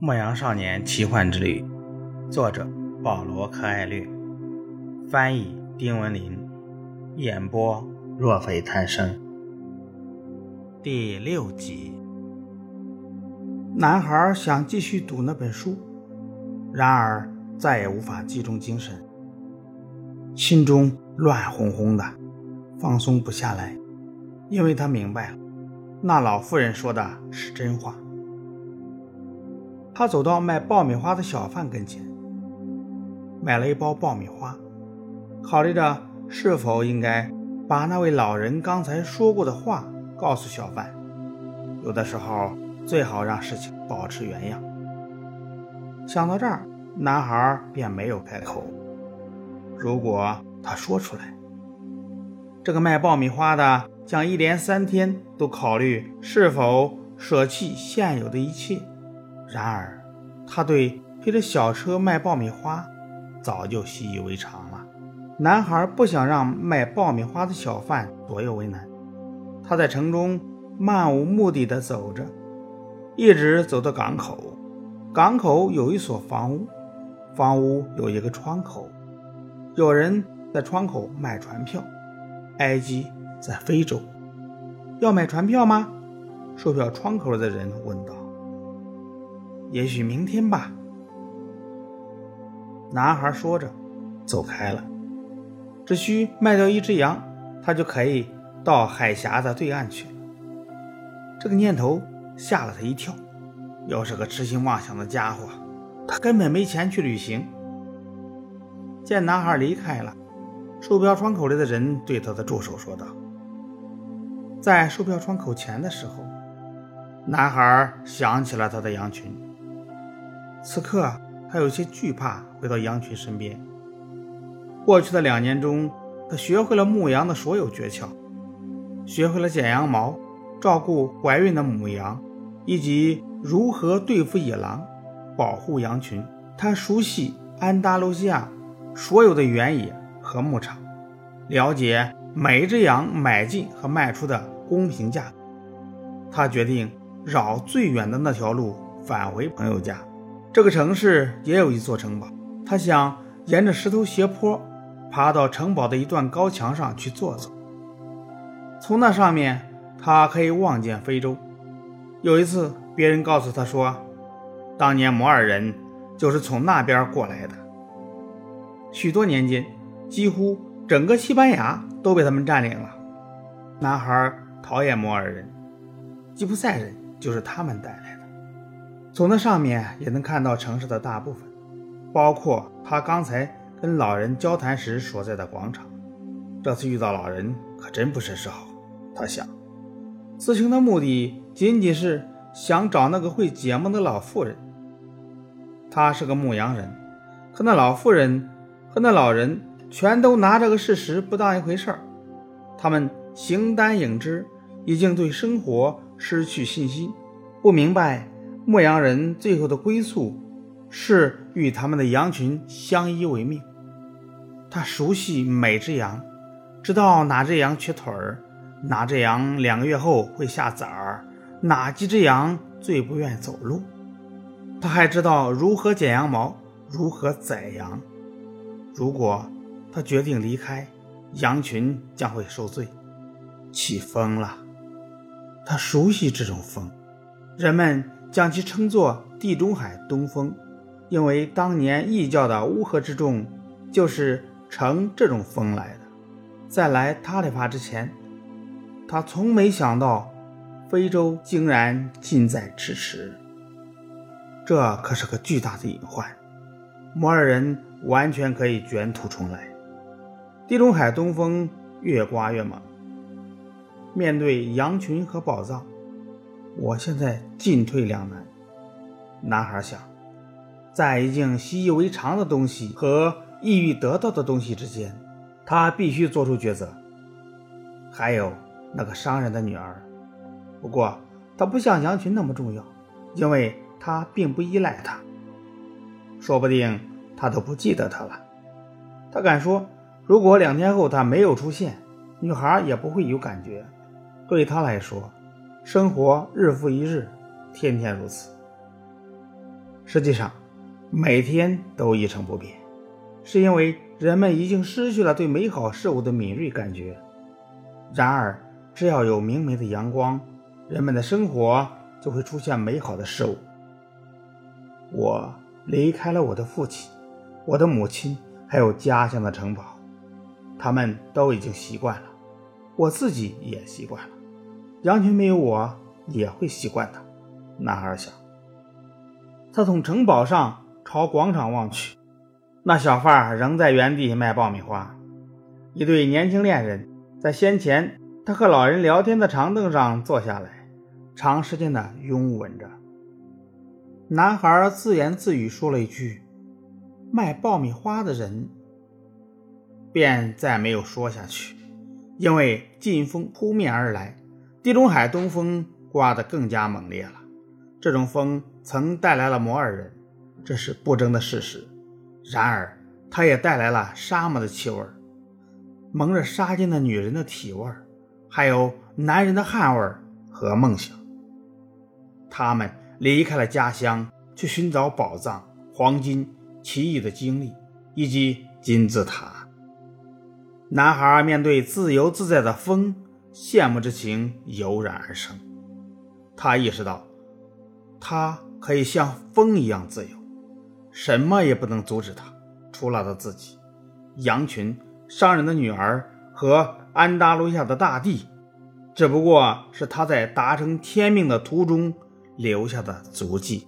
牧羊少年奇幻之旅，作者保罗·柯艾略，翻译丁文林，演播若非贪生。第六集，男孩想继续读那本书，然而再也无法集中精神，心中乱哄哄的，放松不下来，因为他明白了，那老妇人说的是真话。他走到卖爆米花的小贩跟前，买了一包爆米花，考虑着是否应该把那位老人刚才说过的话告诉小贩。有的时候最好让事情保持原样。想到这儿，男孩便没有开口。如果他说出来，这个卖爆米花的将一连三天都考虑是否舍弃现有的一切。然而，他对推着小车卖爆米花早就习以为常了。男孩不想让卖爆米花的小贩左右为难。他在城中漫无目的地走着，一直走到港口。港口有一所房屋，房屋有一个窗口，有人在窗口卖船票。埃及在非洲，要买船票吗？售票窗口的人问道。也许明天吧。男孩说着，走开了。只需卖掉一只羊，他就可以到海峡的对岸去了。这个念头吓了他一跳。又是个痴心妄想的家伙，他根本没钱去旅行。见男孩离开了，售票窗口里的人对他的助手说道：“在售票窗口前的时候，男孩想起了他的羊群。”此刻，他有些惧怕回到羊群身边。过去的两年中，他学会了牧羊的所有诀窍，学会了剪羊毛、照顾怀孕的母羊，以及如何对付野狼、保护羊群。他熟悉安达卢西亚所有的原野和牧场，了解每一只羊买进和卖出的公平价格。他决定绕最远的那条路返回朋友家。这个城市也有一座城堡，他想沿着石头斜坡爬到城堡的一段高墙上去坐坐。从那上面，他可以望见非洲。有一次，别人告诉他说，当年摩尔人就是从那边过来的。许多年间，几乎整个西班牙都被他们占领了。男孩讨厌摩尔人，吉普赛人就是他们带来的。从那上面也能看到城市的大部分，包括他刚才跟老人交谈时所在的广场。这次遇到老人可真不是时候，他想。此行的目的仅仅是想找那个会解梦的老妇人。他是个牧羊人，可那老妇人和那老人全都拿这个事实不当一回事儿。他们形单影只，已经对生活失去信心，不明白。牧羊人最后的归宿是与他们的羊群相依为命。他熟悉每只羊，知道哪只羊缺腿儿，哪只羊两个月后会下崽儿，哪几只羊最不愿走路。他还知道如何剪羊毛，如何宰羊。如果他决定离开，羊群将会受罪。起风了，他熟悉这种风，人们。将其称作地中海东风，因为当年异教的乌合之众就是乘这种风来的。在来塔里法之前，他从没想到非洲竟然近在咫尺。这可是个巨大的隐患，摩尔人完全可以卷土重来。地中海东风越刮越猛，面对羊群和宝藏。我现在进退两难，男孩想，在已经习以为常的东西和易于得到的东西之间，他必须做出抉择。还有那个商人的女儿，不过他不像羊群那么重要，因为他并不依赖他。说不定他都不记得他了。他敢说，如果两天后他没有出现，女孩也不会有感觉。对他来说。生活日复一日，天天如此。实际上，每天都一成不变，是因为人们已经失去了对美好事物的敏锐感觉。然而，只要有明媚的阳光，人们的生活就会出现美好的事物。我离开了我的父亲、我的母亲，还有家乡的城堡，他们都已经习惯了，我自己也习惯了。羊群没有我也会习惯的。男孩想。他从城堡上朝广场望去，那小贩仍在原地卖爆米花。一对年轻恋人在先前他和老人聊天的长凳上坐下来，长时间的拥吻着。男孩自言自语说了一句：“卖爆米花的人。”便再没有说下去，因为劲风扑面而来，地中海东风刮得更加猛烈了。这种风曾带来了摩尔人，这是不争的事实。然而，它也带来了沙漠的气味，蒙着纱巾的女人的体味，还有男人的汗味和梦想。他们离开了家乡，去寻找宝藏、黄金、奇异的经历以及金字塔。男孩面对自由自在的风，羡慕之情油然而生。他意识到。他可以像风一样自由，什么也不能阻止他，除了他自己。羊群、商人的女儿和安达卢亚的大地，只不过是他在达成天命的途中留下的足迹。